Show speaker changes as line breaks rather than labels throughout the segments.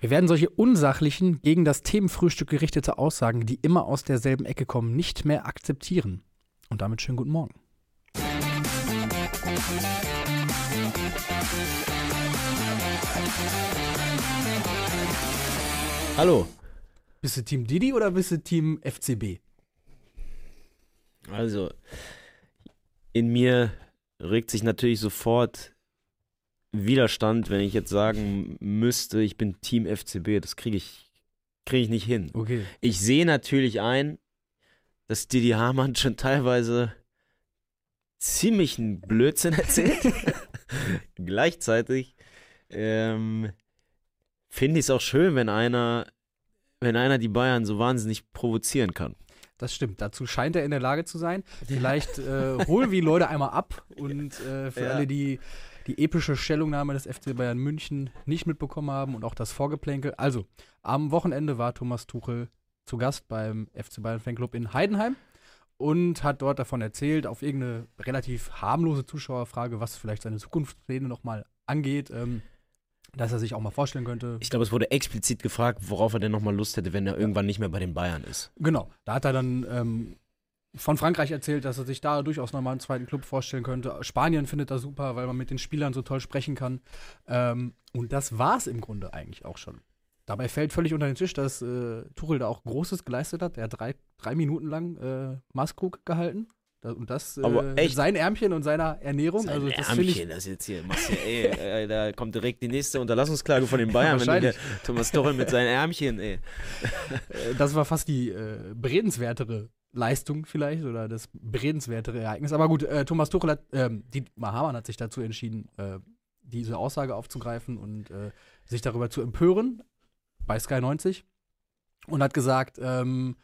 Wir werden solche unsachlichen, gegen das Themenfrühstück gerichtete Aussagen, die immer aus derselben Ecke kommen, nicht mehr akzeptieren. Und damit schönen guten Morgen.
Hallo.
Bist du Team Didi oder bist du Team FCB?
Also, in mir regt sich natürlich sofort Widerstand, wenn ich jetzt sagen müsste, ich bin Team FCB. Das kriege ich, krieg ich nicht hin.
Okay.
Ich sehe natürlich ein, dass Didi Hamann schon teilweise ziemlich einen Blödsinn erzählt. Gleichzeitig ähm, finde ich es auch schön, wenn einer, wenn einer die Bayern so wahnsinnig provozieren kann.
Das stimmt. Dazu scheint er in der Lage zu sein. Vielleicht äh, holen wir die Leute einmal ab und äh, für
Ja.
alle, die die epische Stellungnahme des FC Bayern München nicht mitbekommen haben und auch das Vorgeplänkel. Also, am Wochenende war Thomas Tuchel zu Gast beim FC Bayern Fanclub in Heidenheim und hat dort davon erzählt, auf irgendeine relativ harmlose Zuschauerfrage, was vielleicht seine Zukunftspläne nochmal angeht, ähm, dass er sich auch mal vorstellen könnte,
Ich glaube, es wurde explizit gefragt, worauf er denn nochmal Lust hätte, wenn er irgendwann nicht mehr bei den Bayern ist.
Genau, da hat er dann ähm, von Frankreich erzählt, dass er sich da durchaus nochmal einen zweiten Club vorstellen könnte. Spanien findet er super, weil man mit den Spielern so toll sprechen kann. Ähm, und das war es im Grunde eigentlich auch schon. Dabei fällt völlig unter den Tisch, dass äh, Tuchel da auch Großes geleistet hat. Er hat drei, drei Minuten lang äh, Maßkrug gehalten. Da, und das äh,
Aber
mit
echt?
sein Ärmchen und seiner Ernährung.
Sein
also das finde ich
Ärmchen, das jetzt hier machst du, ey, äh, da kommt direkt die nächste Unterlassungsklage von den Bayern, wenn der Thomas Tuchel mit seinen Ärmchen, ey.
Äh, das war fast die äh, beredenswertere Leistung vielleicht oder das beredenswertere Ereignis. Aber gut, äh, Thomas Tuchel hat, ähm, die Hamann hat sich dazu entschieden, äh, diese Aussage aufzugreifen und äh, sich darüber zu empören bei Sky 90 und hat gesagt, ähm,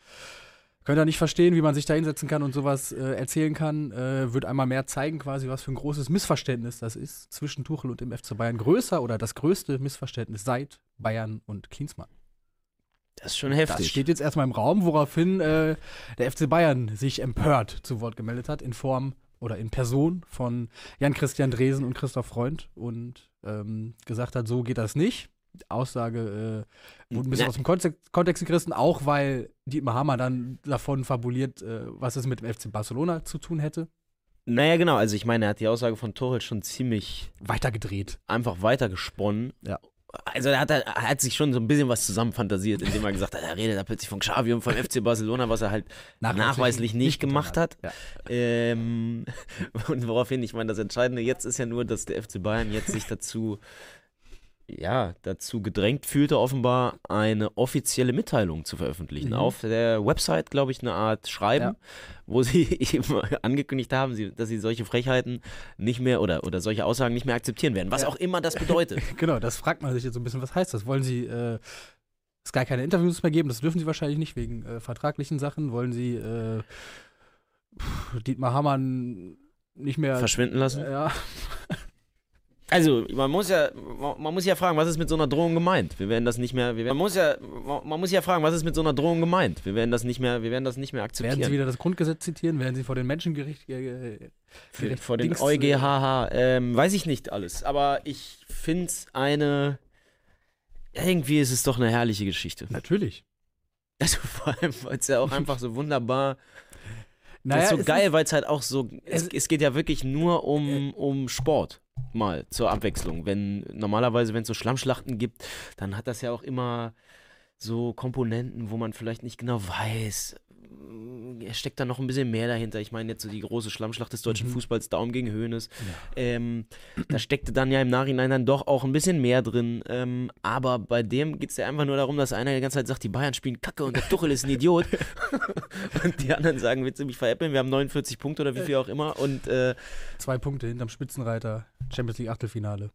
könnt ihr nicht verstehen, wie man sich da hinsetzen kann und sowas äh, erzählen kann, äh, wird einmal mehr zeigen quasi, was für ein großes Missverständnis das ist zwischen Tuchel und dem FC Bayern. Größer oder das größte Missverständnis seit Bayern und Klinsmann.
Das ist schon
Das
heftig.
steht jetzt erstmal im Raum, woraufhin äh, der FC Bayern sich empört zu Wort gemeldet hat, in Form oder in Person von Jan-Christian Dresen und Christoph Freund und ähm, gesagt hat, so geht das nicht. Aussage äh, wurde ein bisschen aus dem Kontext, Kontext gerissen, auch weil Dietmar Hammer dann davon fabuliert, äh, was es mit dem FC Barcelona zu tun hätte.
naja, genau, also ich meine, er hat die Aussage von Tuchel schon ziemlich
Weitergedreht.
einfach weitergesponnen.
Ja.
Also er hat, er hat sich schon so ein bisschen was zusammenfantasiert, indem er gesagt hat, er redet da plötzlich von Xavi und vom FC Barcelona, was er halt nachweislich nicht
getan
gemacht hat.
Ja.
Ähm, und woraufhin, ich meine, das Entscheidende jetzt ist ja nur, dass der FC Bayern jetzt sich dazu, ja, dazu gedrängt fühlte, offenbar eine offizielle Mitteilung zu veröffentlichen.
Mhm.
Auf der Website, glaube ich, eine Art Schreiben,
Ja.
wo sie eben angekündigt haben, dass sie solche Frechheiten nicht mehr oder, oder solche Aussagen nicht mehr akzeptieren werden. Was
Ja.
auch immer das bedeutet.
Genau, das fragt man sich jetzt so ein bisschen, was heißt das? Wollen Sie äh, Sky keine Interviews mehr geben? Das dürfen Sie wahrscheinlich nicht wegen äh, vertraglichen Sachen. Wollen Sie äh, Dietmar Hamann nicht mehr
Verschwinden lassen.
Ja,
Also, man muss ja, man muss ja fragen, was ist mit so einer Drohung gemeint? Wir werden das nicht mehr, wir werden, man muss ja, man muss ja fragen, was ist mit so einer Drohung gemeint? Wir werden das nicht mehr, wir werden das nicht mehr
werden Sie
akzeptieren.
wieder das Grundgesetz zitieren? Werden Sie vor den Menschengericht äh,
Für, vor den
Dings,
EuGHH, ähm, weiß ich nicht alles, aber ich finde es eine, irgendwie ist es doch eine herrliche Geschichte.
Natürlich.
Also vor allem, weil es ja auch einfach so wunderbar, das ist so geil, weil es halt auch so, es,
es-
es geht ja wirklich nur um, um Sport. Mal zur Abwechslung. Wenn normalerweise, wenn es so Schlammschlachten gibt, dann hat das ja auch immer so Komponenten, wo man vielleicht nicht genau weiß, steckt da noch ein bisschen mehr dahinter. Ich meine jetzt so die große Schlammschlacht des deutschen
Mhm.
Fußballs, Daumen gegen Höhnes. Ähm, da steckte dann ja im Nachhinein dann doch auch ein bisschen mehr drin. Ähm, aber bei dem geht es ja einfach nur darum, dass einer die ganze Zeit sagt, die Bayern spielen Kacke und der Tuchel ist ein Idiot. und die anderen sagen, willst du mich veräppeln? Wir haben 49 Punkte oder wie viel auch immer. Und äh,
Zwei Punkte hinterm Spitzenreiter. Champions League Achtelfinale.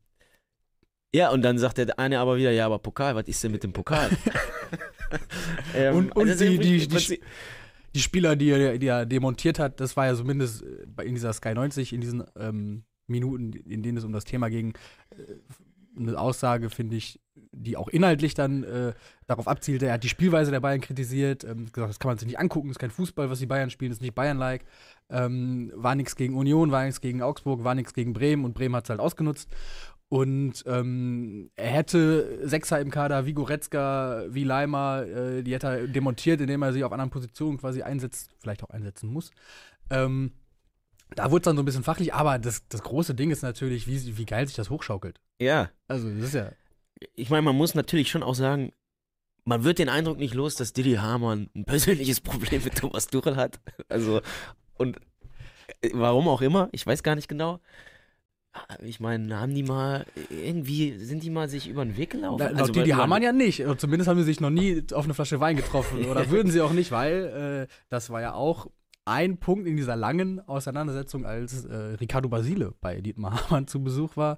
ja, und dann sagt der eine aber wieder, ja, aber Pokal, was ist denn mit dem Pokal? ähm,
Und- und
also
die- die- die-
Prinzip-
Die Spieler, die er, die er demontiert hat, das war ja zumindest äh, in dieser Sky 90, in diesen ähm, Minuten, in denen es um das Thema ging, äh, eine Aussage, finde ich, die auch inhaltlich dann äh, darauf abzielte. Er hat die Spielweise der Bayern kritisiert, ähm, gesagt, das kann man sich nicht angucken, das ist kein Fußball, was die Bayern spielen, das ist nicht Bayern-like. Ähm, war nichts gegen Union, war nichts gegen Augsburg, war nichts gegen Bremen und Bremen hat es halt ausgenutzt. Und ähm, er hätte Sechser im Kader wie Goretzka, wie Leimer, äh, die hätte er demontiert, indem er sie auf anderen Positionen quasi einsetzt, vielleicht auch einsetzen muss. Ähm, da wurde es dann so ein bisschen fachlich, aber das, das große Ding ist natürlich, wie, wie geil sich das hochschaukelt.
Ja.
Also, das ist ja.
Ich meine, man muss natürlich schon auch sagen, man wird den Eindruck nicht los, dass Didi Hamann ein persönliches Problem mit Thomas Tuchel hat. Also, und äh, warum auch immer, ich weiß gar nicht genau. Ich meine, haben die mal, irgendwie, sind die mal sich über den Weg gelaufen?
Na,
also,
die, die haben man ja nicht. Oder Zumindest haben sie sich noch nie auf eine Flasche Wein getroffen. Oder würden sie auch nicht, weil äh, das war ja auch ein Punkt in dieser langen Auseinandersetzung, als äh, Ricardo Basile bei Dietmar Hamann zu Besuch war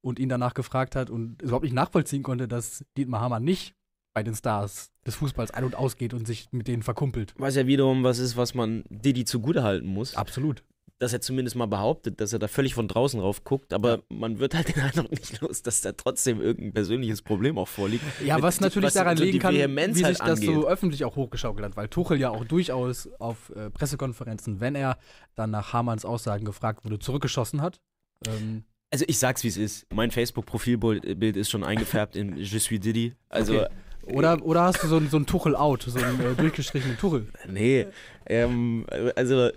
und ihn danach gefragt hat und überhaupt nicht nachvollziehen konnte, dass Dietmar Hamann nicht bei den Stars des Fußballs ein- und ausgeht und sich mit denen verkumpelt.
Was ja wiederum was ist, was man Didi zugutehalten muss.
Absolut.
Dass er zumindest mal behauptet, dass er da völlig von draußen rauf guckt, aber man wird halt den Eindruck nicht los, dass da trotzdem irgendein persönliches Problem auch vorliegt.
Ja,
Mit-
was natürlich
was
daran
so
liegen kann, wie
Vehemenz
sich
halt
das so öffentlich auch hochgeschaukelt hat, weil Tuchel ja auch durchaus auf äh, Pressekonferenzen, wenn er dann nach Hamanns Aussagen gefragt wurde, zurückgeschossen hat. Ähm,
Also ich sag's wie es ist. Mein Facebook-Profilbild ist schon eingefärbt in Je suis Didi. Also
Okay. oder, oder hast du so, ein- so ein Tuchel-Out, so einen äh, durchgestrichenen Tuchel?
nee, ähm, also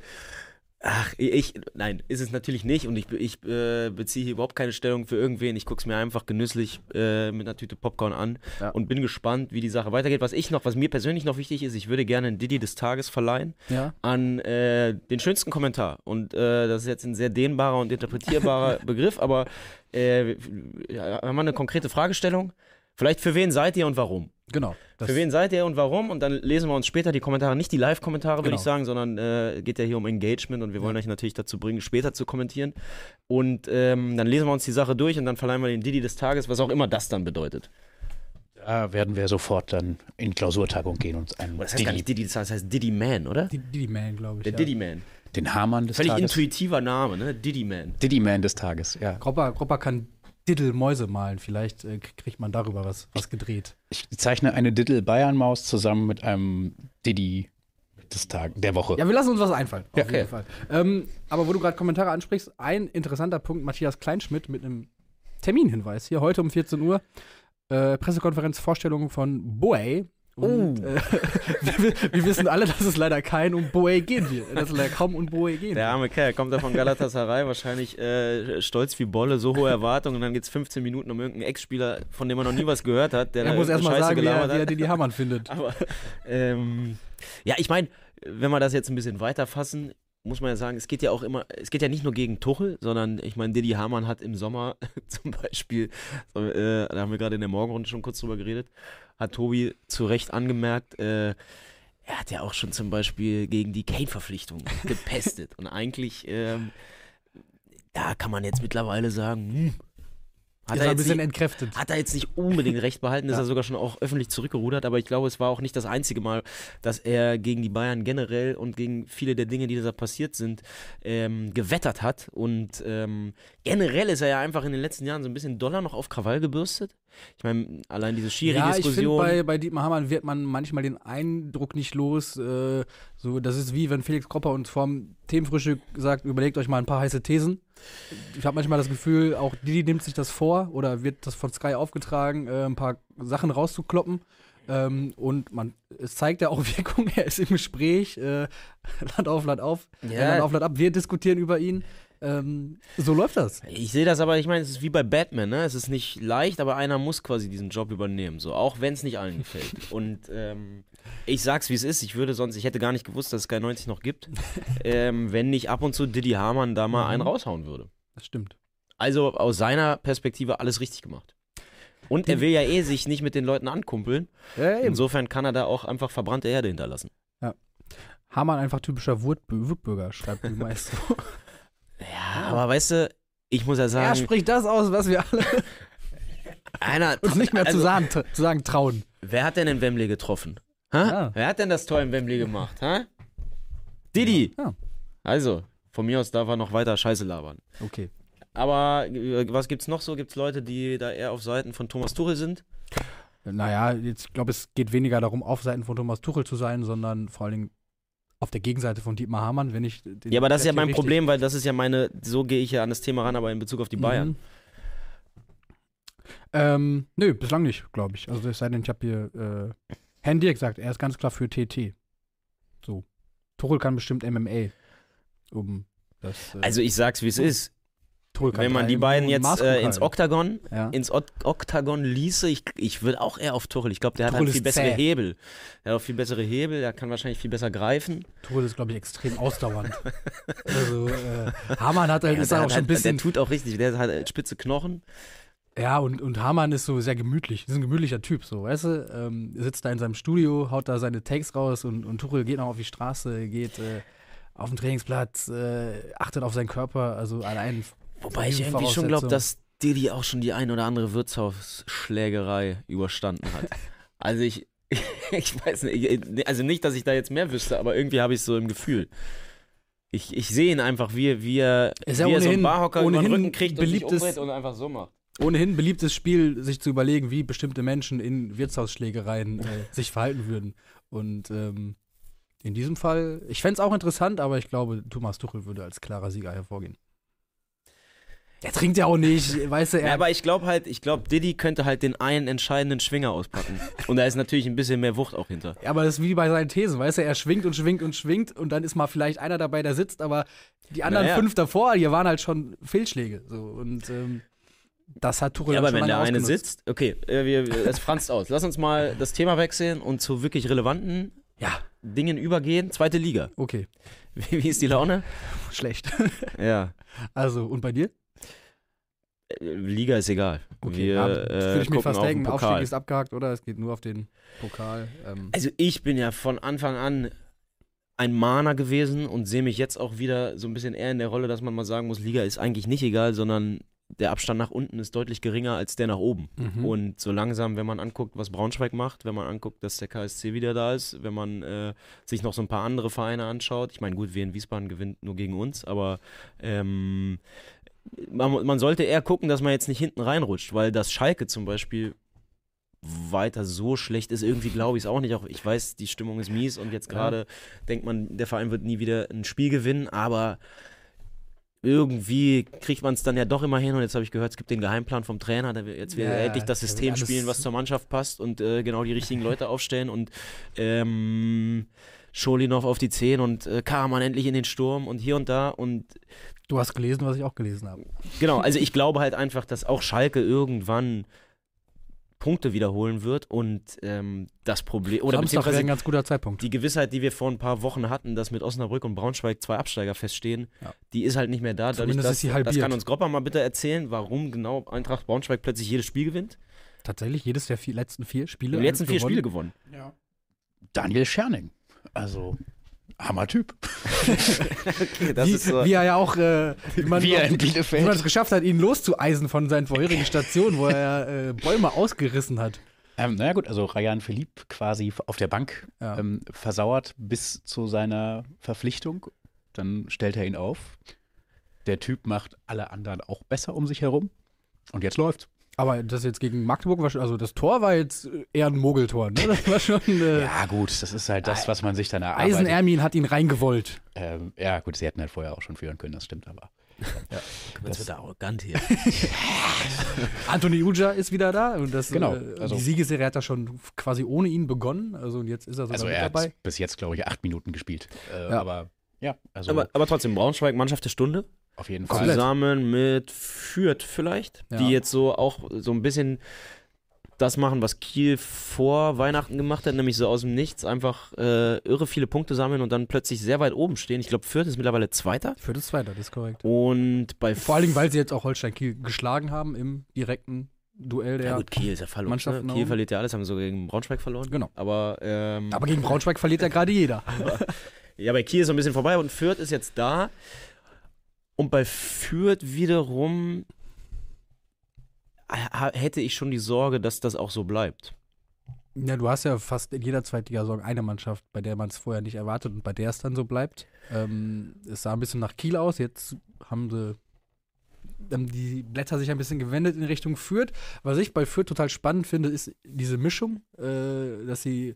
ach, ich, nein, ist es natürlich nicht und ich, ich äh, beziehe hier überhaupt keine Stellung für irgendwen. Ich guck's mir einfach genüsslich äh, mit einer Tüte Popcorn an
Ja.
und bin gespannt, wie die Sache weitergeht. Was ich noch, was mir persönlich noch wichtig ist, ich würde gerne einen Didi des Tages verleihen.
Ja.
an äh, den schönsten Kommentar. Und äh, das ist jetzt ein sehr dehnbarer und interpretierbarer Begriff, aber äh, haben wir eine konkrete Fragestellung? Vielleicht für wen seid ihr und warum?
Genau.
Für wen seid ihr und warum? Und dann lesen wir uns später die Kommentare, nicht die Live-Kommentare, würde
Genau.
ich sagen, sondern äh, geht ja hier um Engagement und wir wollen euch natürlich dazu bringen, später zu kommentieren. Und ähm, dann lesen wir uns die Sache durch und dann verleihen wir den Didi des Tages, was auch immer das dann bedeutet.
Da werden wir sofort dann in Klausurtagung gehen und einen
Das heißt gar nicht Didi des Tages, das heißt Didi Man, oder?
Die, die Man, glaube ich.
Der
ja.
Didi Man.
den Hamann des
Völlig
Tages.
intuitiver Name, ne? Didi Man.
Diddy Man des Tages, ja.
Gropper, Gropper kann Diddle-Mäuse malen. Vielleicht äh, kriegt man darüber was, was gedreht.
Ich zeichne eine Diddle Bayern Maus zusammen mit einem Diddy des Tages, der Woche.
Ja, wir lassen uns was einfallen. Auf
Ja,
jeden
okay.
Fall. Ähm, aber wo du gerade Kommentare ansprichst, ein interessanter Punkt: Matthias Kleinschmidt mit einem Terminhinweis hier heute um 14 Uhr. Äh, Pressekonferenz, Vorstellung von Boe. Und
Oh.
äh, wir, wir wissen alle, dass es leider kein um Boe gehen wird. Dass es leider kaum um Boe gehen
Der
wird.
arme Kerl kommt da von Galatasaray, wahrscheinlich äh, stolz wie Bolle, so hohe Erwartungen und dann geht es 15 Minuten um irgendeinen Ex-Spieler, von dem man noch nie was gehört hat, der
Er
da
muss erstmal sagen, wie er, wie er den die Hamann findet.
Aber ähm, ja, ich meine, wenn wir das jetzt ein bisschen weiter fassen, muss man ja sagen, es geht ja auch immer, es geht ja nicht nur gegen Tuchel, sondern ich meine, Didi Hamann hat im Sommer zum Beispiel, äh, da haben wir gerade in der Morgenrunde schon kurz drüber geredet, hat Tobi zu Recht angemerkt, äh, er hat ja auch schon zum Beispiel gegen die Kane-Verpflichtung gepestet. Und eigentlich, ähm, da kann man jetzt mittlerweile sagen, hm, hat
Ist
er
ein
jetzt
bisschen
nicht,
entkräftet.
hat er jetzt nicht unbedingt recht behalten, ist
Ja.
er sogar schon auch öffentlich zurückgerudert, aber ich glaube, es war auch nicht das einzige Mal, dass er gegen die Bayern generell und gegen viele der Dinge, die da passiert sind, ähm, gewettert hat. Und ähm, generell ist er ja einfach in den letzten Jahren so ein bisschen doller noch auf Krawall gebürstet. Ich meine, allein diese
Ja, ich finde,
Schiri-Diskussion.
bei, bei Dietmar Hamann wird man manchmal den Eindruck nicht los. Äh, so, das ist wie wenn Felix Kropper uns vorm Themenfrühstück sagt, überlegt euch mal ein paar heiße Thesen. Ich habe manchmal das Gefühl, auch Didi nimmt sich das vor oder wird das von Sky aufgetragen, äh, ein paar Sachen rauszukloppen. Ähm, und man, es zeigt ja auch Wirkung, er ist im Gespräch, äh, Land auf, Land auf,
Ja.
Land auf, Land ab, wir diskutieren über ihn. Ähm, so läuft das.
Ich sehe das aber, ich meine, es ist wie bei Batman, ne? Es ist nicht leicht, aber einer muss quasi diesen Job übernehmen, so auch wenn es nicht allen gefällt. Und ähm, ich sag's wie es ist, ich würde sonst, ich hätte gar nicht gewusst, dass es Sky 90 noch gibt, ähm, wenn nicht ab und zu Diddy Hamann da mal
Mhm.
einen raushauen würde.
Das stimmt.
Also aus seiner Perspektive alles richtig gemacht. Und er will ja eh sich nicht mit den Leuten ankumpeln.
Ja.
Insofern kann er da auch einfach verbrannte Erde hinterlassen.
Hamann einfach typischer Wurt Wutbürger, schreibt die meiste.
Ja, aber weißt du, ich muss ja
Er
sagen,
spricht das aus, was wir alle
einer
uns nicht mehr
also,
zu, sagen, zu sagen trauen.
Wer hat denn in Wembley getroffen? Hä?
Ja.
Wer hat denn das Tor in Wembley gemacht? Hä? Didi.
Ja.
Also, von mir aus darf er noch weiter Scheiße labern.
Okay.
Aber äh, was gibt's noch so? Gibt's Leute, die da eher auf Seiten von Thomas Tuchel sind?
Naja, jetzt, ich glaube, es geht weniger darum, auf Seiten von Thomas Tuchel zu sein, sondern vor allen Dingen auf der Gegenseite von Dietmar Hamann, wenn ich den
Ja, aber das ist ja mein Problem, weil das ist ja meine, so gehe ich ja an das Thema ran, aber in Bezug auf die Bayern.
Mhm. Ähm, nö, bislang nicht, glaube ich. Also es sei denn, ich habe hier äh, Handy gesagt, er ist ganz klar für TT. So. Tuchel kann bestimmt MMA. Um das, äh,
Also ich sag's, wie es ist.
Kann
Wenn man die beiden jetzt äh, ins. Oktagon,
ja.
ins Ok- Oktagon ließe, ich, ich würde auch eher auf Tuchel. Ich glaube, der hat
Tuchel
halt viel bessere
zäh.
Hebel. Der hat auch viel bessere Hebel, der kann wahrscheinlich viel besser greifen.
Tuchel ist, glaube ich, extrem ausdauernd. also, äh, Hamann hat halt,
Ja,
ist
der,
halt auch
hat
schon ein
halt, der
bisschen.
tut auch richtig, der hat halt spitze Knochen.
Ja, und, und Hamann ist so sehr gemütlich. Ist ein gemütlicher Typ, so, weißt du? Ähm, sitzt da in seinem Studio, haut da seine Takes raus und, und Tuchel geht noch auf die Straße, geht äh, auf den Trainingsplatz, äh, achtet auf seinen Körper, also allein.
Wobei ich irgendwie schon glaube, dass Didi auch schon die ein oder andere Wirtshausschlägerei überstanden hat. also ich, ich weiß nicht, also nicht, dass ich da jetzt mehr wüsste, aber irgendwie habe ich es so im Gefühl. Ich, ich sehe ihn einfach, wie, wie er,
Ist
wie er so einen
ohnehin-
Barhocker über den
ohnehin
Rücken kriegt und sich
beliebtes-
umdreht und einfach so macht.
Ohnehin beliebtes Spiel, sich zu überlegen, wie bestimmte Menschen in Wirtshausschlägereien äh, sich verhalten würden. Und ähm, in diesem Fall, ich fände es auch interessant, aber ich glaube, Thomas Tuchel würde als klarer Sieger hervorgehen. Er trinkt ja auch nicht, weißt du, er
Ja, aber ich glaube halt, ich glaube, Diddy könnte halt den einen entscheidenden Schwinger auspacken. Und da ist natürlich ein bisschen mehr Wucht auch hinter.
Ja, aber das ist wie bei seinen Thesen, weißt du, er schwingt und schwingt und schwingt und dann ist mal vielleicht einer dabei, der sitzt, aber die anderen
Naja.
fünf davor, hier waren halt schon Fehlschläge. So. Und ähm, das hat Tuchel
Ja, aber wenn der eine sitzt, okay, äh, wir- es franzt aus. Lass uns mal das Thema wechseln und zu wirklich relevanten
Ja,
Dingen übergehen. Zweite Liga.
okay,
Wie, wie ist die Laune?
schlecht.
Ja,
Also, und bei dir?
Äh, Liga ist egal.
Okay,
wir
ja,
äh,
würde ich mir fast denken, Aufstieg ist abgehakt, oder? Es geht nur auf den Pokal. Ähm,
Also ich bin ja von Anfang an ein Mahner gewesen und sehe mich jetzt auch wieder so ein bisschen eher in der Rolle, dass man mal sagen muss, Liga ist eigentlich nicht egal, sondern der Abstand nach unten ist deutlich geringer als der nach oben.
mhm.
Und so langsam, wenn man anguckt, was Braunschweig macht, wenn man anguckt, dass der KSC wieder da ist, wenn man äh, sich noch so ein paar andere Vereine anschaut, ich meine, gut, wir in Wiesbaden gewinnt nur gegen uns, aber ähm, man, man sollte eher gucken, dass man jetzt nicht hinten reinrutscht, weil das Schalke zum Beispiel weiter so schlecht ist, irgendwie glaube ich es auch nicht. Auch ich weiß, die Stimmung ist mies und jetzt
Ja.
gerade denkt man, der Verein wird nie wieder ein Spiel gewinnen, aber irgendwie kriegt man es dann ja doch immer hin und jetzt habe ich gehört, es gibt den Geheimplan vom Trainer, der will jetzt wieder
Ja,
endlich das System spielen, was zur Mannschaft passt und äh, genau die richtigen Leute aufstellen und ähm, Scholinov auf die 10 und äh, Karaman endlich in den Sturm und hier und da und
du hast gelesen, was ich auch gelesen habe.
genau, also ich glaube halt einfach, dass auch Schalke irgendwann Punkte wiederholen wird und ähm, das Problem oder
Samstag wäre
beziehungsweise
ein ganz guter Zeitpunkt.
die Gewissheit, die wir vor ein paar Wochen hatten, dass mit Osnabrück und Braunschweig zwei Absteiger feststehen,
Ja.
die ist halt nicht mehr da. Dadurch,
Zumindest
dass,
ist sie
das kann uns Gropper mal bitte erzählen, warum genau Eintracht Braunschweig plötzlich jedes Spiel gewinnt.
Tatsächlich jedes der vier, letzten vier Spiele.
Die letzten vier
gewonnen.
Spiele gewonnen.
Daniel Scherning. Also, Hammertyp.
Okay, das
wie,
ist so.
wie er ja auch, äh, wie man,
Wie er in
wie man es
Bielefeld.
geschafft hat, ihn loszueisen von seinen vorherigen Stationen, wo er äh, Bäume ausgerissen hat.
Ähm, naja gut, also Rayan Philippe quasi auf der Bank
Ja.
ähm, versauert bis zu seiner Verpflichtung. Dann stellt er ihn auf. Der Typ macht alle anderen auch besser um sich herum. Und jetzt läuft's.
Aber das jetzt gegen Magdeburg war schon, also das Tor war jetzt eher ein Mogeltor, ne? Das war schon. Äh,
Ja, gut, das ist halt das, was man sich dann erarbeitet.
Eisenermin hat ihn reingewollt.
Ähm, ja, gut, sie hätten halt vorher auch schon führen können, das stimmt aber.
Jetzt wird er arrogant hier.
Anthony Uja ist wieder da und das,
Genau,
äh,
also-
die Siegesserie hat er schon quasi ohne ihn begonnen. Also und jetzt ist er sogar
Also
mit
er
dabei.
hat bis jetzt, glaube ich, acht Minuten gespielt. Äh,
Ja.
Aber ja, also
aber, aber trotzdem, Braunschweig, Mannschaft der Stunde.
Auf jeden Fall.
Zusammen mit Fürth vielleicht,
Ja.
die jetzt so auch so ein bisschen das machen, was Kiel vor Weihnachten gemacht hat, nämlich so aus dem Nichts einfach äh, irre viele Punkte sammeln und dann plötzlich sehr weit oben stehen. Ich glaube, Fürth ist mittlerweile Zweiter.
Für das Zweite, das ist korrekt.
Und bei
Vor allen Dingen, weil sie jetzt auch Holstein Kiel geschlagen haben im direkten Duell der.
Ja, gut, Kiel ist ja verloren.
Mannschaften
Ne? Kiel verliert ja alles, haben sogar gegen Braunschweig verloren.
Genau.
Aber, ähm,
Aber gegen Braunschweig verliert ja gerade jeder.
ja, bei Kiel ist so ein bisschen vorbei und Fürth ist jetzt da. Und bei Fürth wiederum ha- hätte ich schon die Sorge, dass das auch so bleibt.
Ja, du hast ja fast in jeder Zweitligasaison eine Mannschaft, bei der man es vorher nicht erwartet und bei der es dann so bleibt. Ähm, es sah ein bisschen nach Kiel aus, jetzt haben sie haben die Blätter sich ein bisschen gewendet in Richtung Fürth. Was ich bei Fürth total spannend finde, ist diese Mischung, äh, dass sie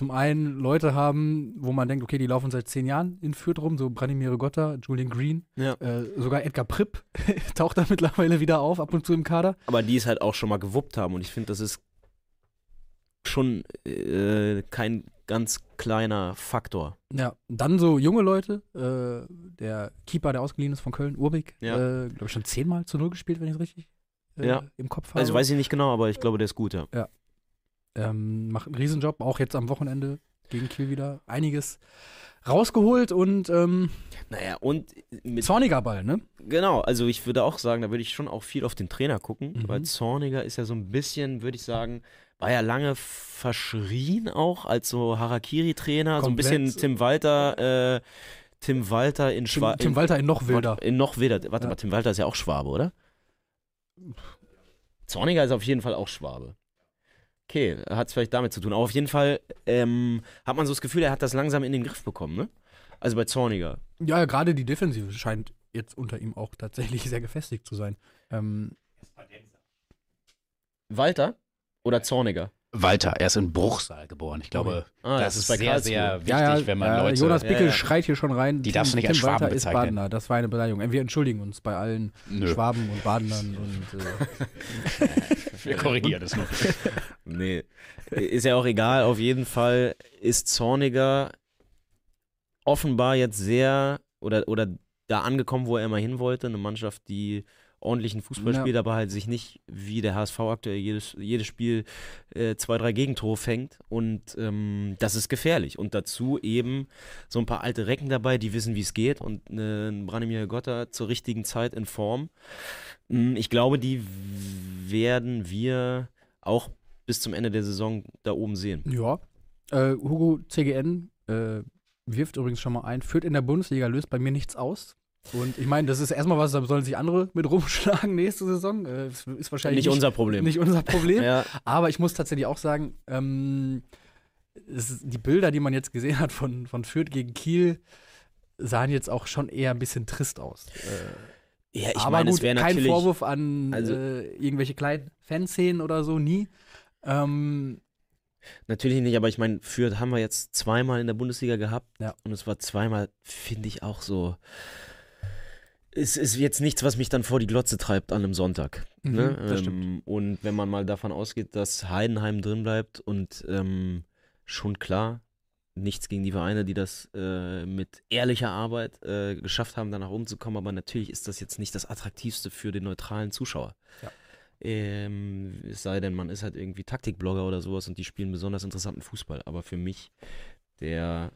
zum einen Leute haben, wo man denkt, okay, die laufen seit zehn Jahren in Fürth rum, so Branimir Gotta, Julian Green,
Ja.
äh, sogar Edgar Pripp taucht da mittlerweile wieder auf, ab und zu im Kader.
Aber die es halt auch schon mal gewuppt haben. Und ich finde, das ist schon äh, kein ganz kleiner Faktor.
Ja, dann so junge Leute, äh, der Keeper, der ausgeliehen ist von Köln, Urbik,
Ja.
äh, glaube ich schon zehnmal zu Null gespielt, wenn ich es richtig äh,
Ja.
im Kopf habe.
Also weiß ich nicht genau, aber ich glaube, der ist gut, ja.
Ähm, macht einen Riesenjob, auch jetzt am Wochenende gegen Kiel wieder einiges rausgeholt und ähm,
Naja, und mit
zorniger Ball, ne?
Genau, also ich würde auch sagen, da würde ich schon auch viel auf den Trainer gucken,
Mhm.
weil Zorniger ist ja so ein bisschen, würde ich sagen, war ja lange verschrien auch als so Harakiri-Trainer, so ein bisschen Tim Walter, äh, Tim Walter in
Tim,
Schwabe.
Tim Walter in noch wilder.
In noch wilder. Warte
Ja.
mal, Tim Walter ist ja auch Schwabe, oder? Zorniger ist auf jeden Fall auch Schwabe. Okay, hat es vielleicht damit zu tun. Aber auf jeden Fall ähm, hat man so das Gefühl, er hat das langsam in den Griff bekommen, ne? Also bei Zorniger.
Ja, gerade die Defensive scheint jetzt unter ihm auch tatsächlich sehr gefestigt zu sein. Ähm,
Walter oder Zorniger?
Walter, er ist in Bruchsal geboren. Ich glaube,
Ah,
das, ist sehr, sehr wichtig,
ja, ja,
wenn man
ja,
Leute.
Jonas
Ja,
Bickel
ja.
schreit hier schon rein.
Die
Tim-
darfst du nicht als
Tim Walter
Schwaben
ist
bezeichnen.
Badener. Das war eine Beleidigung. Wir entschuldigen uns bei allen
Nö,
Schwaben und Badenern und äh,
wir korrigieren das noch.
Nee, ist ja auch egal. Auf jeden Fall ist Zorniger offenbar jetzt sehr oder, oder da angekommen, wo er immer hin wollte. Eine Mannschaft, die ordentlichen Fußball
Ja.
spielt, aber halt sich nicht wie der HSV aktuell jedes, jedes Spiel äh, zwei, drei Gegentore fängt. Und ähm, das ist gefährlich. Und dazu eben so ein paar alte Recken dabei, die wissen, wie es geht. Und äh, ein Branimir Gotta zur richtigen Zeit in Form. Mm, Ich glaube, die werden wir auch bis zum Ende der Saison da oben sehen.
ja. Äh, Hugo CGN äh, wirft übrigens schon mal ein, führt in der Bundesliga, löst bei mir nichts aus. Und ich meine, das ist erstmal was, da sollen sich andere mit rumschlagen nächste Saison. Äh, ist- wahrscheinlich
Nicht unser Problem.
Nicht unser Problem.
Ja,
Aber ich muss tatsächlich auch sagen, ähm, die Bilder, die man jetzt gesehen hat von, von Fürth gegen Kiel, sahen jetzt auch schon eher ein bisschen trist aus. Äh,
ja ich meine, es wäre
kein
natürlich.
Vorwurf an
also-
äh, irgendwelche kleinen Fanszenen oder so, nie. Ähm,
Natürlich nicht, aber ich meine, Fürth haben wir jetzt zweimal in der Bundesliga gehabt.
Ja.
Und es war zweimal, finde ich, auch so. Es ist jetzt nichts, was mich dann vor die Glotze treibt an einem Sonntag.
Mhm,
ne? ähm, und wenn man mal davon ausgeht, dass Heidenheim drin bleibt und ähm, schon klar, nichts gegen die Vereine, die das äh, mit ehrlicher Arbeit äh, geschafft haben, da nach oben zu kommen, aber natürlich ist das jetzt nicht das Attraktivste für den neutralen Zuschauer.
Ja.
Ähm, es sei denn, man ist halt irgendwie Taktikblogger oder sowas und die spielen besonders interessanten Fußball. Aber für mich, der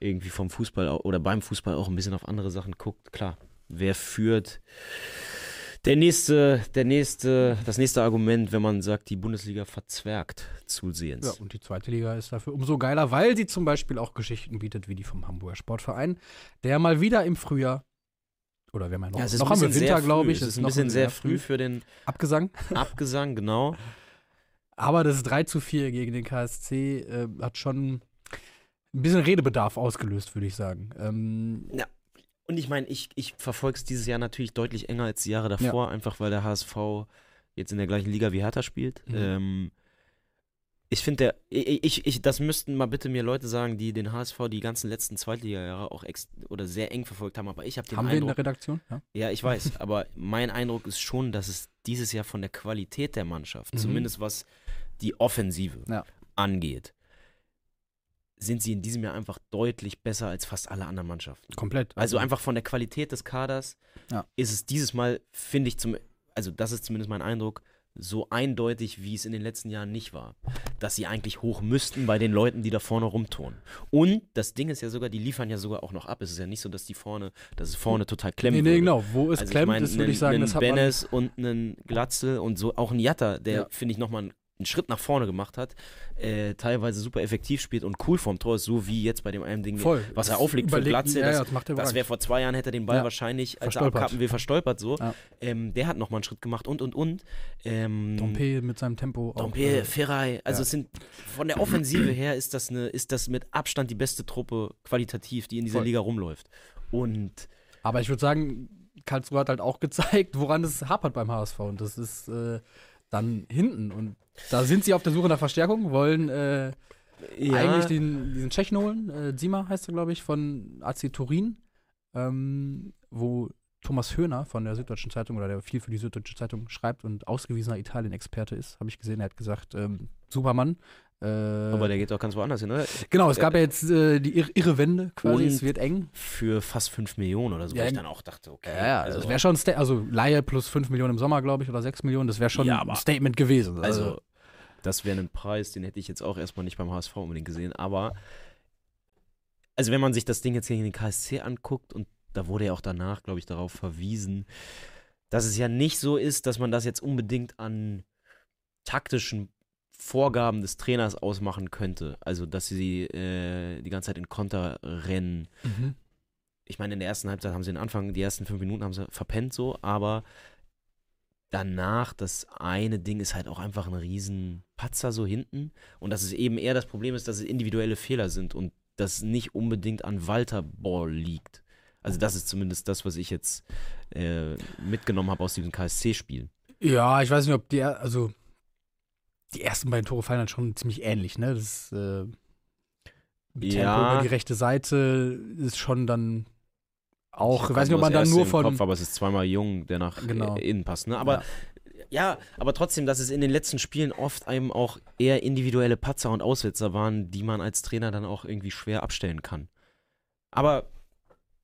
irgendwie vom Fußball oder beim Fußball auch ein bisschen auf andere Sachen guckt, klar, wer führt. Der nächste, der nächste, das nächste Argument, wenn man sagt, die Bundesliga verzwergt zusehends.
ja, und die zweite Liga ist dafür umso geiler, weil sie zum Beispiel auch Geschichten bietet, wie die vom Hamburger Sportverein, der mal wieder im Frühjahr, oder wir haben ja noch,
Ja, es ist
noch haben wir Winter, glaube ich.
Es ist ein bisschen sehr früh für den
Abgesang.
Abgesang, genau.
Aber das 3 zu 4 gegen den KSC äh, hat schon ein bisschen Redebedarf ausgelöst, würde ich sagen. Ähm,
Und ich meine, ich, ich verfolge es dieses Jahr natürlich deutlich enger als die Jahre davor, einfach weil der HSV jetzt in der gleichen Liga wie Hertha spielt.
Mhm.
Ähm, ich finde, ich, ich, das müssten mal bitte mir Leute sagen, die den HSV die ganzen letzten Zweitliga-Jahre auch ex oder sehr eng verfolgt haben, aber ich habe den
haben wir in
Eindruck,
der Redaktion? Ja.
ja, ich weiß, aber mein Eindruck ist schon, dass es dieses Jahr von der Qualität der Mannschaft,
Mhm.
zumindest was die Offensive
Ja.
angeht, sind sie in diesem Jahr einfach deutlich besser als fast alle anderen Mannschaften.
Komplett.
Also einfach von der Qualität des Kaders
Ja.
ist es dieses Mal, finde ich, zum, also das ist zumindest mein Eindruck, so eindeutig, wie es in den letzten Jahren nicht war. Dass sie eigentlich hoch müssten bei den Leuten, die da vorne rumtun. Und das Ding ist ja sogar, die liefern ja sogar auch noch ab. Es ist ja nicht so, dass die vorne, dass es vorne total klemmt.
Nee, nee, genau. Wo es
Also
klemmt,
ich meine,
ist, würde ich sagen, das hat man.
Bennis und einen Glatzel und so auch ein Jatta, der,
Ja.
finde ich, nochmal einen, einen Schritt nach vorne gemacht hat, äh, teilweise super effektiv spielt und cool vorm Tor ist, so wie jetzt bei dem einen Ding,
Voll.
was er auflegt für Glatze,
Ja,
das-
ja, das er
das wäre vor zwei Jahren, hätte er den Ball
Ja.
wahrscheinlich, als er abkappen will, verstolpert so. Ähm, der hat nochmal einen Schritt gemacht und, und, und. Ähm,
Dompe mit seinem Tempo. auch,
Dompe,
äh,
Ferrei. Also es sind von der Offensive her ist das eine, ist das mit Abstand die beste Truppe qualitativ, die in dieser
Voll.
Liga rumläuft. Und
Aber ich würde sagen, Karlsruhe hat halt auch gezeigt, woran es hapert beim HSV. Und das ist äh, dann hinten. Und da sind sie auf der Suche nach Verstärkung, wollen äh, eigentlich den, diesen Tschechen holen. Äh, Zima heißt er, glaube ich, von AC Turin, ähm, wo Thomas Höhner von der Süddeutschen Zeitung oder der viel für die Süddeutsche Zeitung schreibt und ausgewiesener Italien-Experte ist, habe ich gesehen. Er hat gesagt, ähm, Supermann. Äh,
Aber der geht auch ganz woanders hin, oder?
genau, es gab ja jetzt äh, die irre, Wende quasi. Es wird eng.
Für fast 5 Millionen oder so,
Ja,
wo ich dann auch dachte, okay.
Ja, ja,
also,
das wäre schon ein Sta also Laie plus 5 Millionen im Sommer, glaube ich, oder 6 Millionen, das wäre schon
Ja,
ein Statement gewesen.
also das wäre ein Preis, den hätte ich jetzt auch erstmal nicht beim HSV unbedingt gesehen, aber also wenn man sich das Ding jetzt gegen den KSC anguckt und da wurde ja auch danach, glaube ich, darauf verwiesen, dass es ja nicht so ist, dass man das jetzt unbedingt an taktischen Vorgaben des Trainers ausmachen könnte. Also, dass sie äh, die ganze Zeit in Konter rennen.
mhm.
Ich meine, in der ersten Halbzeit haben sie den Anfang, die ersten fünf Minuten haben sie verpennt so, aber danach, das eine Ding ist halt auch einfach ein riesen Patzer so hinten und dass es eben eher das Problem ist, dass es individuelle Fehler sind und das nicht unbedingt an Walter Ball liegt. Also das ist zumindest das, was ich jetzt äh, mitgenommen habe aus diesem KSC-Spiel.
Ja, ich weiß nicht, ob die, also die ersten beiden Tore fallen dann schon ziemlich ähnlich, ne? Das äh, Tempo
Ja.
über die rechte Seite ist schon dann auch, ich weiß nicht, ob man dann nur von.
Kopf, aber es ist zweimal jung, der nach
Genau.
äh, innen passt. Ne? Aber ja. aber trotzdem, dass es in den letzten Spielen oft einem auch eher individuelle Patzer und Aussetzer waren, die man als Trainer dann auch irgendwie schwer abstellen kann. Aber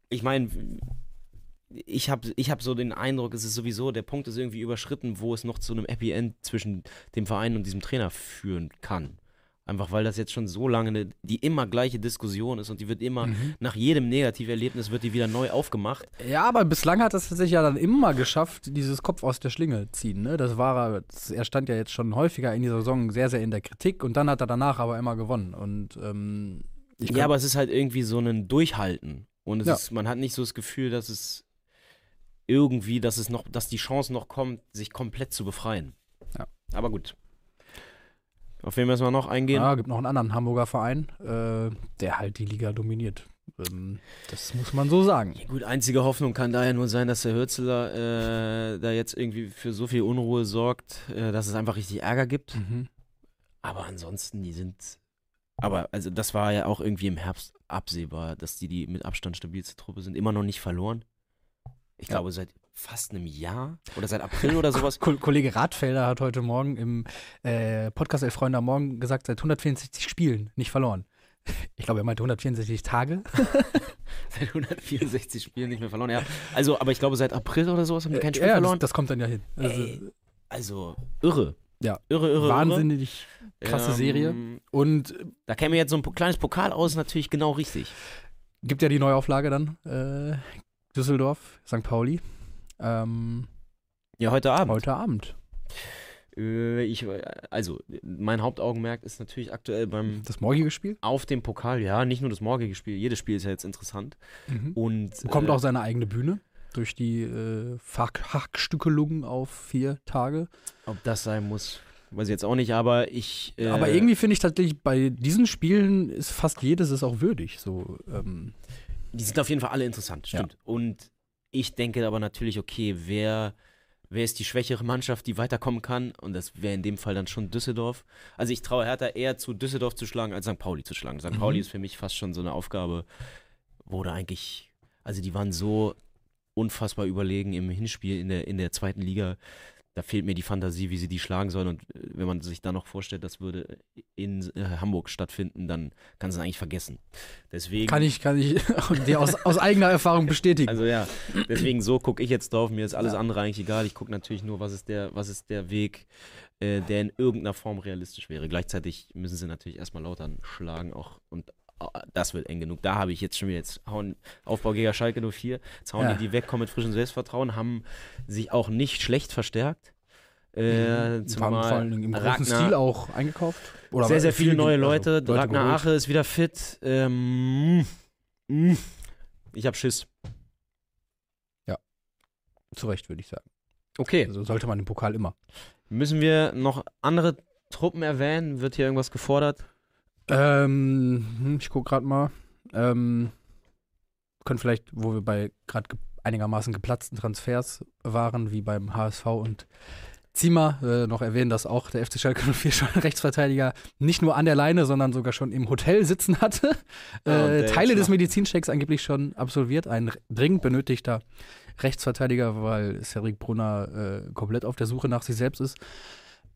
ich meine, ich habe ich hab so den Eindruck, es ist sowieso, der Punkt ist irgendwie überschritten, wo es noch zu einem Happy End zwischen dem Verein und diesem Trainer führen kann. Einfach weil das jetzt schon so lange eine, die immer gleiche Diskussion ist und die wird immer,
Mhm.
nach jedem Negativerlebnis wird die wieder neu aufgemacht.
Ja, aber bislang hat es sich ja dann immer geschafft, dieses Kopf aus der Schlinge ziehen. Ne? Das war er, er stand ja jetzt schon häufiger in dieser Saison sehr, sehr in der Kritik und dann hat er danach aber immer gewonnen. Und ähm, ich
Ja, aber es ist halt irgendwie so ein Durchhalten. Und es
Ja.
ist, man hat nicht so das Gefühl, dass es irgendwie, dass es noch, dass die Chance noch kommt, sich komplett zu befreien.
Ja.
Aber gut. Auf wen müssen wir noch eingehen?
Ja, gibt noch einen anderen Hamburger Verein, äh, der halt die Liga dominiert. Ähm, das muss man so sagen.
Ja, gut, einzige Hoffnung kann daher nur sein, dass der Hürzeler äh, da jetzt irgendwie für so viel Unruhe sorgt, äh, dass es einfach richtig Ärger gibt.
Mhm.
Aber ansonsten, die sind. Aber also das war ja auch irgendwie im Herbst absehbar, dass die die mit Abstand stabilste Truppe sind. Immer noch nicht verloren. Ich
Ja.
glaube, seit fast einem Jahr oder seit April oder sowas.
Ko Kollege Radfelder hat heute Morgen im äh, Podcast Elf Freunde am Morgen gesagt, seit 164 Spielen nicht verloren. Ich glaube, er meinte 164 Tage.
seit 164 Spielen nicht mehr verloren. Ja. Also, aber ich glaube, seit April oder sowas haben die kein Spiel
ja,
verloren.
Das, das kommt dann ja hin. Also,
Ey, Also, irre.
Ja.
Irre, irre,
wahnsinnig krasse
irre.
Serie.
Ähm,
Und
Da käme jetzt so ein po- kleines Pokal aus, natürlich genau richtig.
gibt ja die Neuauflage dann. Äh, Düsseldorf, St. Pauli. Ähm,
Ja, heute Abend.
heute Abend.
Äh, ich, also, mein Hauptaugenmerk ist natürlich aktuell beim
Das morgige Spiel.
auf dem Pokal, ja, nicht nur das morgige Spiel, jedes Spiel ist ja jetzt interessant. Und
Bekommt
äh,
auch seine eigene Bühne durch die äh, Fach- Hackstückelung auf vier Tage.
ob das sein muss, weiß ich jetzt auch nicht, aber ich. Äh,
Aber irgendwie finde ich tatsächlich, bei diesen Spielen ist fast jedes ist auch würdig. So, ähm,
Die sind auf jeden Fall alle interessant,
Ja.
stimmt. Und ich denke aber natürlich, okay, wer, wer ist die schwächere Mannschaft, die weiterkommen kann? Und das wäre in dem Fall dann schon Düsseldorf. Also ich traue Hertha eher zu Düsseldorf zu schlagen, als St. Pauli zu schlagen. St.
Mhm.
Pauli ist für mich fast schon so eine Aufgabe, wo da eigentlich, also die waren so unfassbar überlegen im Hinspiel in der, in der zweiten Liga. Da fehlt mir die Fantasie, wie sie die schlagen sollen. Und äh, wenn man sich dann noch vorstellt, das würde in äh, Hamburg stattfinden, dann kann es eigentlich vergessen. Deswegen.
kann ich, kann ich dir aus, aus eigener Erfahrung bestätigen.
Also ja, deswegen so gucke ich jetzt drauf. Mir ist alles
Ja.
andere eigentlich egal. Ich gucke natürlich nur, was ist der, was ist der Weg, äh, der in irgendeiner Form realistisch wäre. Gleichzeitig müssen sie natürlich erstmal Lautern schlagen auch und das wird eng genug. Da habe ich jetzt schon wieder jetzt hauen Aufbau gegen Schalke 04. Jetzt hauen
Ja.
die die weg, kommen mit frischem Selbstvertrauen, haben sich auch nicht schlecht verstärkt. Äh,
Mhm. vor, vor
zumal
allen Dingen im großen
Ragnar-
Stil auch eingekauft. Oder
sehr, sehr viele neue
also
Leute. Ragnar. Ache ist wieder fit. Ähm, mm, ich habe Schiss.
Zu Recht, würde ich sagen.
Okay.
Also sollte man im Pokal immer.
Müssen wir noch andere Truppen erwähnen? Wird hier irgendwas gefordert?
Ähm, hm, ich gucke gerade mal. Ähm, können vielleicht, wo wir bei gerade ge einigermaßen geplatzten Transfers waren, wie beim HSV und Zima äh, noch erwähnen, dass auch der FC Schalke 04 schon Rechtsverteidiger nicht nur an der Leine, sondern sogar schon im Hotel sitzen hatte. Äh, Teile des Medizinchecks angeblich schon absolviert. Ein dringend benötigter Rechtsverteidiger, weil Cedric Brunner äh, komplett auf der Suche nach sich selbst ist.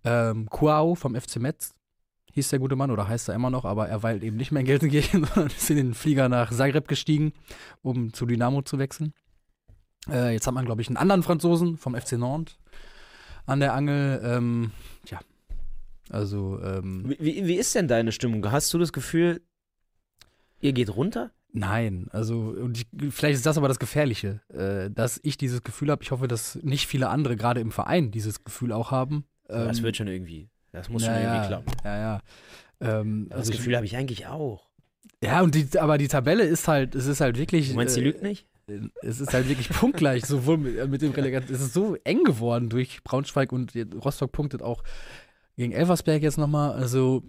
Ähm, Kuao vom FC Metz hieß der gute Mann oder heißt er immer noch, aber er weilt eben nicht mehr in Gelsenkirchen, sondern ist in den Flieger nach Zagreb gestiegen, um zu Dynamo zu wechseln. Äh, jetzt hat man, glaube ich, einen anderen Franzosen vom FC Nantes an der Angel. Ähm, ja, also ähm,
Wie, wie, ist denn deine Stimmung? Hast du das Gefühl, ihr geht runter?
nein, also und ich, vielleicht ist das aber das Gefährliche, äh, dass ich dieses Gefühl habe. Ich hoffe, dass nicht viele andere gerade im Verein dieses Gefühl auch haben.
das
Ähm,
wird schon irgendwie. Das muss schon irgendwie klappen.
Ja, ja. Ähm,
Das
also
Gefühl habe ich eigentlich auch.
ja, und die, aber die Tabelle ist halt, es ist halt wirklich.
Du meinst, sie
äh,
lügt nicht?
Es ist halt wirklich punktgleich, sowohl mit, mit dem Relegat. Es ist so eng geworden durch Braunschweig und Rostock punktet auch gegen Elversberg jetzt nochmal. Also,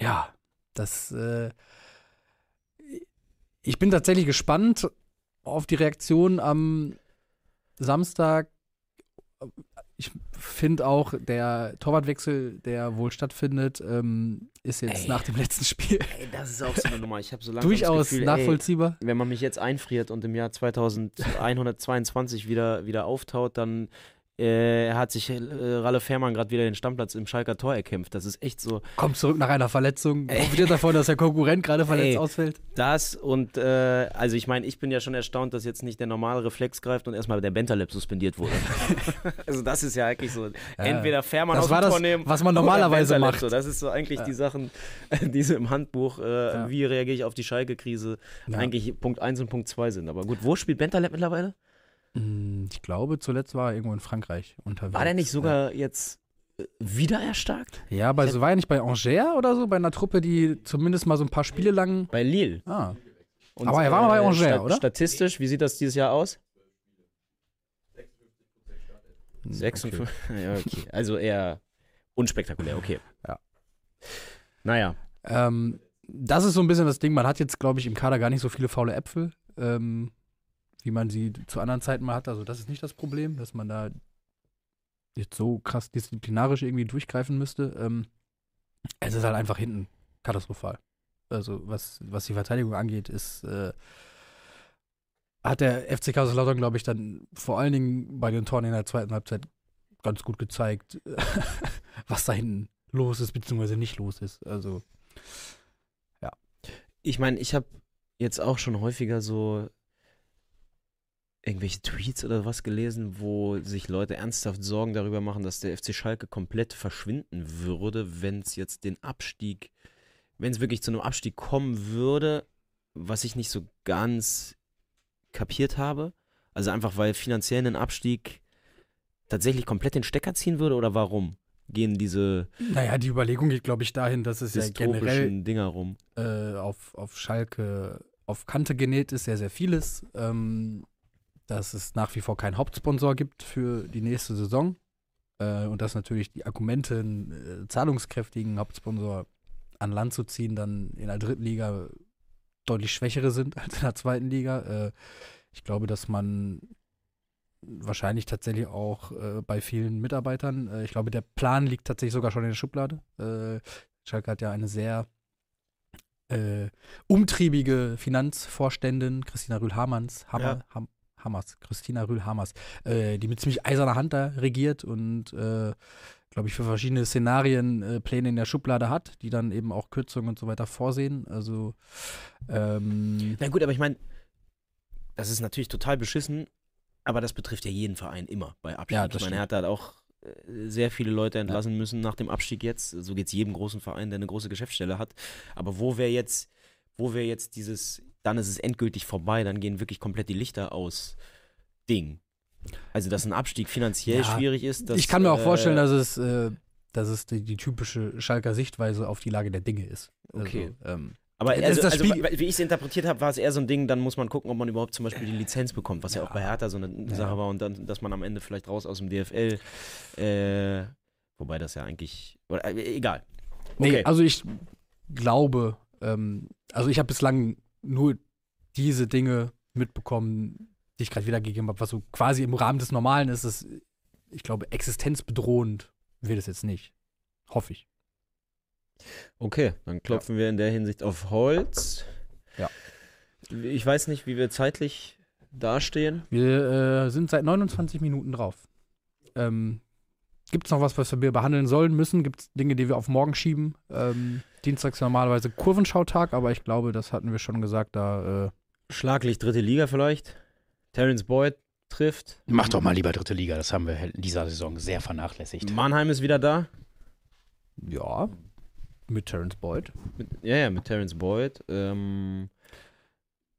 ja, das. Äh, ich bin tatsächlich gespannt auf die Reaktion am Samstag. Ich finde auch, der Torwartwechsel, der wohl stattfindet, ähm, ist jetzt
Ey.
nach dem letzten Spiel
Ey, das ist auch so eine Nummer. Ich habe so langsam
durchaus
das Gefühl,
nachvollziehbar.
Ey, wenn man mich jetzt einfriert und im Jahr 2122 wieder, wieder auftaut, dann äh, hat sich äh, Ralle Fährmann gerade wieder den Stammplatz im Schalker Tor erkämpft. Das ist echt so
kommt zurück nach einer Verletzung, profitiert davon, dass der Konkurrent gerade verletzt
Ey.
ausfällt.
das und äh, also ich meine, ich bin ja schon erstaunt, dass jetzt nicht der normale Reflex greift und erstmal der Bentaleb suspendiert wurde. also das ist ja eigentlich so, entweder Fährmann
Das
aus
war
dem Tor nehmen
was man normalerweise macht.
So, das ist so eigentlich
Ja.
die Sachen, die so im Handbuch, äh,
Ja.
wie reagiere ich auf die Schalke-Krise,
Ja.
eigentlich Punkt 1 und Punkt 2 sind. Aber gut, wo spielt Bentaleb mittlerweile?
Hm, Ich glaube, zuletzt war er irgendwo in Frankreich unterwegs.
War der nicht sogar jetzt äh, wieder erstarkt?
Ja, bei, so war er nicht bei Angers oder so, bei einer Truppe, die zumindest mal so ein paar Spiele lang.
Bei Lille.
Ah,
Und,
Aber er war mal bei Angers, oder?
Statistisch, wie sieht das dieses Jahr aus?
hm,
56.
okay.
Ja, okay. Also eher unspektakulär, okay.
Ja.
Naja.
Ähm, das ist so ein bisschen das Ding. Man hat jetzt, glaube ich, im Kader gar nicht so viele faule Äpfel, ähm, wie man sie zu anderen Zeiten mal hat. Also, das ist nicht das Problem, dass man da jetzt so krass disziplinarisch irgendwie durchgreifen müsste. Ähm, es ist halt einfach hinten katastrophal. Also, was, was die Verteidigung angeht, ist. Äh, hat der FC Kaiserslautern, glaube ich, dann vor allen Dingen bei den Toren in der zweiten Halbzeit ganz gut gezeigt, was da hinten los ist, beziehungsweise nicht los ist. Also,
Ich meine, ich habe jetzt auch schon häufiger so irgendwelche Tweets oder was gelesen, wo sich Leute ernsthaft Sorgen darüber machen, dass der FC Schalke komplett verschwinden würde, wenn es jetzt den Abstieg, wenn es wirklich zu einem Abstieg kommen würde, was ich nicht so ganz kapiert habe. Also einfach, weil finanziell ein Abstieg tatsächlich komplett den Stecker ziehen würde oder warum gehen diese
naja, die Überlegung geht, glaube ich, dahin, dass es ja generell
Dinger rum?
äh, auf, auf Schalke auf Kante genäht ist, sehr, sehr vieles. Ähm, dass es nach wie vor keinen Hauptsponsor gibt für die nächste Saison. Äh, und dass natürlich die Argumente, einen äh, zahlungskräftigen Hauptsponsor an Land zu ziehen, dann in der dritten Liga deutlich schwächere sind als in der zweiten Liga. Äh, ich glaube, dass man wahrscheinlich tatsächlich auch äh, bei vielen Mitarbeitern, äh, ich glaube, der Plan liegt tatsächlich sogar schon in der Schublade. Äh, Schalke hat ja eine sehr umtriebige Finanzvorständin, Christina Rühl-Hamanns, Hammer,
Ja.
Ham, Hammers, Christina Rühl-Hammers, äh, die mit ziemlich eiserner Hand da regiert und, äh, glaube ich, für verschiedene Szenarien äh, Pläne in der Schublade hat, die dann eben auch Kürzungen und so weiter vorsehen. Also, ähm,
Na gut, aber ich meine, das ist natürlich total beschissen, aber das betrifft ja jeden Verein immer bei Abstieg.
Ja,
ich meine, er hat halt auch äh, sehr viele Leute entlassen müssen nach dem Abstieg jetzt. So geht es jedem großen Verein, der eine große Geschäftsstelle hat. Aber wo wäre jetzt, wo wäre jetzt dieses, dann ist es endgültig vorbei, dann gehen wirklich komplett die Lichter aus Ding. Also, dass ein Abstieg finanziell
Ja,
schwierig ist. Dass,
ich kann mir auch
äh,
vorstellen, dass es, äh, dass es die, die typische Schalker Sichtweise auf die Lage der Dinge ist.
Okay.
Also, ähm,
Aber also, also, wie ich es interpretiert habe, war es eher so ein Ding, dann muss man gucken, ob man überhaupt zum Beispiel die Lizenz bekommt, was ja,
Ja.
auch bei Hertha so eine
Ja.
Sache war und dann, dass man am Ende vielleicht raus aus dem DFL, äh, wobei das ja eigentlich, oder, äh, egal.
Nee,
Okay.
also ich glaube, ähm, also ich habe bislang nur diese Dinge mitbekommen, die ich gerade wiedergegeben habe, was so quasi im Rahmen des Normalen ist. Es ich glaube, existenzbedrohend wird es jetzt nicht. Hoffe ich.
Okay, dann klopfen wir in der Hinsicht auf Holz.
Ja.
Ich weiß nicht, wie wir zeitlich dastehen.
Wir äh, sind seit 29 Minuten drauf. Ähm, Gibt es noch was, was wir behandeln sollen müssen? Gibt es Dinge, die wir auf morgen schieben? Ähm, Dienstags ist normalerweise Kurvenschautag, aber ich glaube, das hatten wir schon gesagt, da äh,
Schlaglicht dritte Liga vielleicht. Terence Boyd trifft.
Mach doch mal lieber dritte Liga, das haben wir in dieser Saison sehr vernachlässigt.
Mannheim ist wieder da.
ja, mit Terence Boyd.
Mit, ja, ja, mit Terence Boyd. Ähm,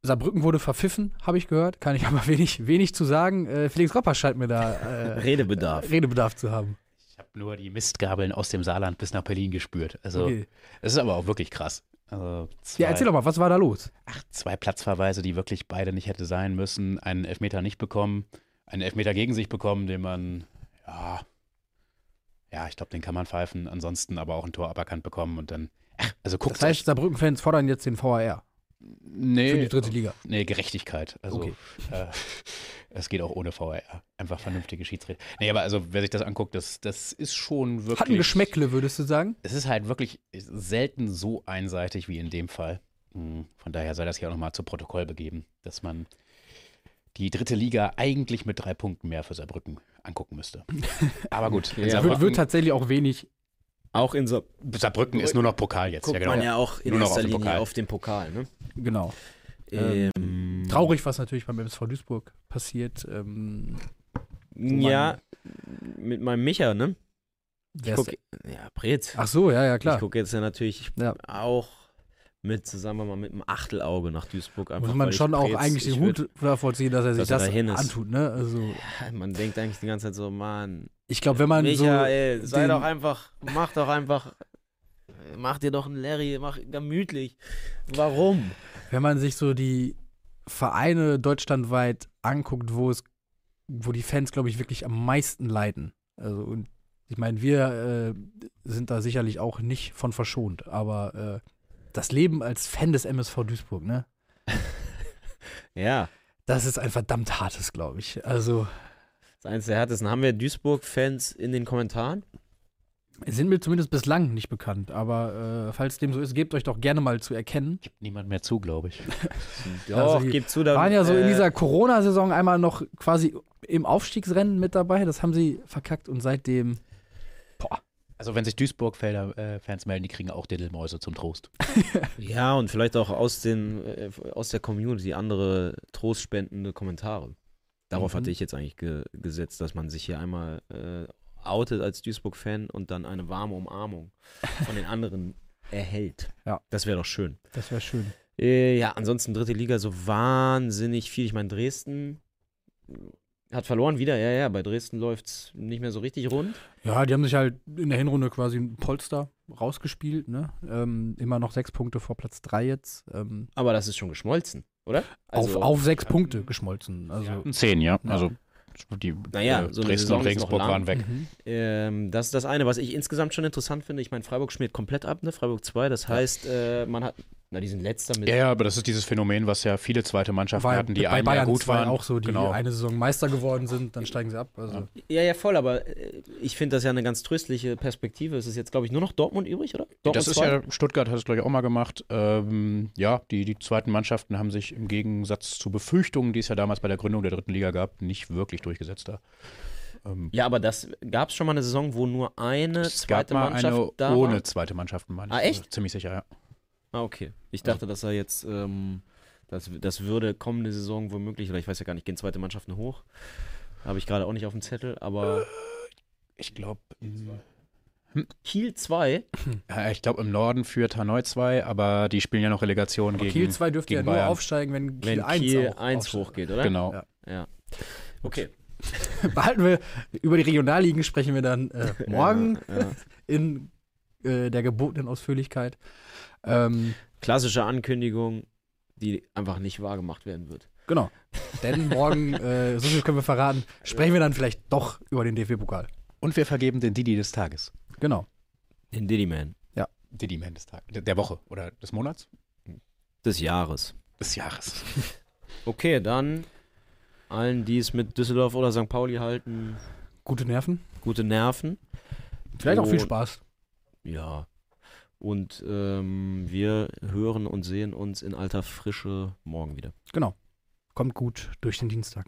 Saarbrücken wurde verpfiffen, habe ich gehört. Kann ich aber wenig, wenig zu sagen. Äh, Felix Ropper scheint mir da äh,
Redebedarf.
Redebedarf zu haben.
Ich habe nur die Mistgabeln aus dem Saarland bis nach Berlin gespürt. Also,
Okay.
das ist aber auch wirklich krass. Also, zwei,
Ja, erzähl doch mal, was war da los?
Ach, zwei Platzverweise, die wirklich beide nicht hätte sein müssen. Einen Elfmeter nicht bekommen, einen Elfmeter gegen sich bekommen, den man, ja, ja, ich glaube, den kann man pfeifen. Ansonsten aber auch ein Tor aberkannt bekommen und dann, ach, also guckt
Das heißt, Saarbrücken-Fans fordern jetzt den VAR
nee,
für die dritte Liga.
Nee, Gerechtigkeit. Also
Okay.
äh, es geht auch ohne VAR. Einfach vernünftige Schiedsrichter. Nee, aber also wer sich das anguckt, das, das ist schon wirklich.
Hat ein Geschmäckle, würdest du sagen?
Es ist halt wirklich selten so einseitig wie in dem Fall. Hm, Von daher sei das hier auch nochmal zu Protokoll begeben, dass man die dritte Liga eigentlich mit drei Punkten mehr für Saarbrücken angucken müsste. Aber gut,
Ja,
Wird, wird tatsächlich auch wenig.
Auch in so
Saarbrücken ist nur noch Pokal jetzt.
guckt
Ja, genau.
man ja auch in
Nur noch
erster
auf
Linie
Pokal.
auf den Pokal. Ne?
Genau.
Ähm,
Traurig, was natürlich beim MSV Duisburg passiert. Ähm,
Ja, mit meinem Micha, ne? Ich guck, ja, Brez.
Ach so, ja, ja,
Ich
klar.
gucke jetzt ja natürlich
Ja.
auch mit, wir mal, mit einem Achtelauge nach Duisburg. Einfach,
Muss man schon auch eigentlich den Hut davor ziehen, dass er sich
dass er
das
ist.
antut, ne? Also,
Ja, Man denkt eigentlich die ganze Zeit so, Mann,
ich glaube, wenn man
Micha,
so.
ey, sei doch einfach, mach doch einfach, mach dir doch einen Larry, mach gemütlich. Warum?
wenn man sich so die Vereine deutschlandweit anguckt, wo es, wo die Fans, glaube ich, wirklich am meisten leiden. Also und ich meine, wir äh, sind da sicherlich auch nicht von verschont, aber äh, das Leben als Fan des MSV Duisburg, ne?
Ja,
Das ist ein verdammt hartes, glaube ich. Also
das eines der härtesten. Haben wir Duisburg-Fans in den Kommentaren?
sind mir zumindest bislang nicht bekannt, aber äh, falls dem so ist, gebt euch doch gerne mal zu erkennen.
Gibt niemand mehr zu, glaube ich.
Doch,
Also die
gib zu, da
waren ja so in
äh,
dieser Corona-Saison einmal noch quasi im Aufstiegsrennen mit dabei. Das haben sie verkackt und seitdem.
Also wenn sich Duisburg-Fans melden, die kriegen auch Diddelmäuse zum Trost.
Ja, und vielleicht auch aus, den, äh, aus der Community andere trostspendende Kommentare. Darauf
Mhm.
hatte ich jetzt eigentlich ge gesetzt, dass man sich hier einmal äh, outet als Duisburg-Fan und dann eine warme Umarmung von den anderen erhält.
Ja.
Das wäre doch schön.
Das wäre schön.
Äh, ja, ansonsten dritte Liga so wahnsinnig viel. Ich meine, Dresden hat verloren wieder. Ja, ja, bei Dresden läuft es nicht mehr so richtig rund.
Ja, die haben sich halt in der Hinrunde quasi ein Polster rausgespielt. Ne? Ähm, immer noch sechs Punkte vor Platz drei jetzt. Ähm,
Aber das ist schon geschmolzen, oder? Also,
auf, auf sechs Punkte geschmolzen. Also,
Zehn, ja.
Ja.
Also die
Naja,
äh,
so
Dresden
Saison
und Regensburg waren weg.
Mhm.
Ähm, das ist das eine, was ich insgesamt schon interessant finde. Ich meine, Freiburg schmiert komplett ab, ne? Freiburg 2. Das heißt, äh, man hat, na, die sind letzter mit.
Ja, ja, aber das ist dieses Phänomen, was ja viele zweite Mannschaften
War
hatten, die
bei
ein
Bayern
Jahr gut waren.
auch so, die
genau.
eine Saison Meister geworden sind, dann steigen sie ab. Also.
Ja, ja, voll, aber äh, ich finde das ja eine ganz tröstliche Perspektive. Es ist jetzt, glaube ich, nur noch Dortmund übrig, oder? Dortmund
das ist
zwei?
ja, Stuttgart hat es, glaube ich, auch mal gemacht. Ähm, ja, die, die zweiten Mannschaften haben sich im Gegensatz zu Befürchtungen, die es ja damals bei der Gründung der dritten Liga gab, nicht wirklich durchgesetzt da. Ähm,
Ja, aber das gab es schon mal eine Saison, wo nur eine
es gab
zweite
mal
Mannschaft
eine
da
ohne
war.
zweite Mannschaften, meine ich.
Ah, echt?
Also ziemlich sicher, ja.
Ah, okay. Ich dachte, dass er jetzt, ähm, das, das würde kommende Saison womöglich, oder ich weiß ja gar nicht, gehen zweite Mannschaften hoch. Habe ich gerade auch nicht auf dem Zettel, aber
Ich glaube,
Kiel 2,
ich glaube im Norden führt Hanoi 2, aber die spielen ja noch Relegation
Aber
gegen
Kiel 2 dürfte ja nur
Bayern.
aufsteigen, wenn Kiel
wenn
1
Kiel
auch
1
aufsteigt.
hochgeht, oder?
Genau.
Ja.
Ja. Okay.
Behalten wir, über die Regionalligen sprechen wir dann äh, morgen
Ja, ja.
in äh, der gebotenen Ausführlichkeit. Ähm,
Klassische Ankündigung, die einfach nicht wahrgemacht werden wird.
genau. Denn morgen, äh, so viel können wir verraten, sprechen wir dann vielleicht doch über den DFB-Pokal.
Und wir vergeben den Didi des Tages.
Genau.
Den Diddy Man
Didi Man des Tages. Der Woche oder des Monats?
des Jahres.
Des Jahres.
Okay, dann allen, die es mit Düsseldorf oder St. Pauli halten,
Gute Nerven.
gute Nerven.
Vielleicht auch viel Spaß.
Ja. Und ähm, wir hören und sehen uns in alter Frische morgen wieder.
Genau. Kommt gut durch den Dienstag.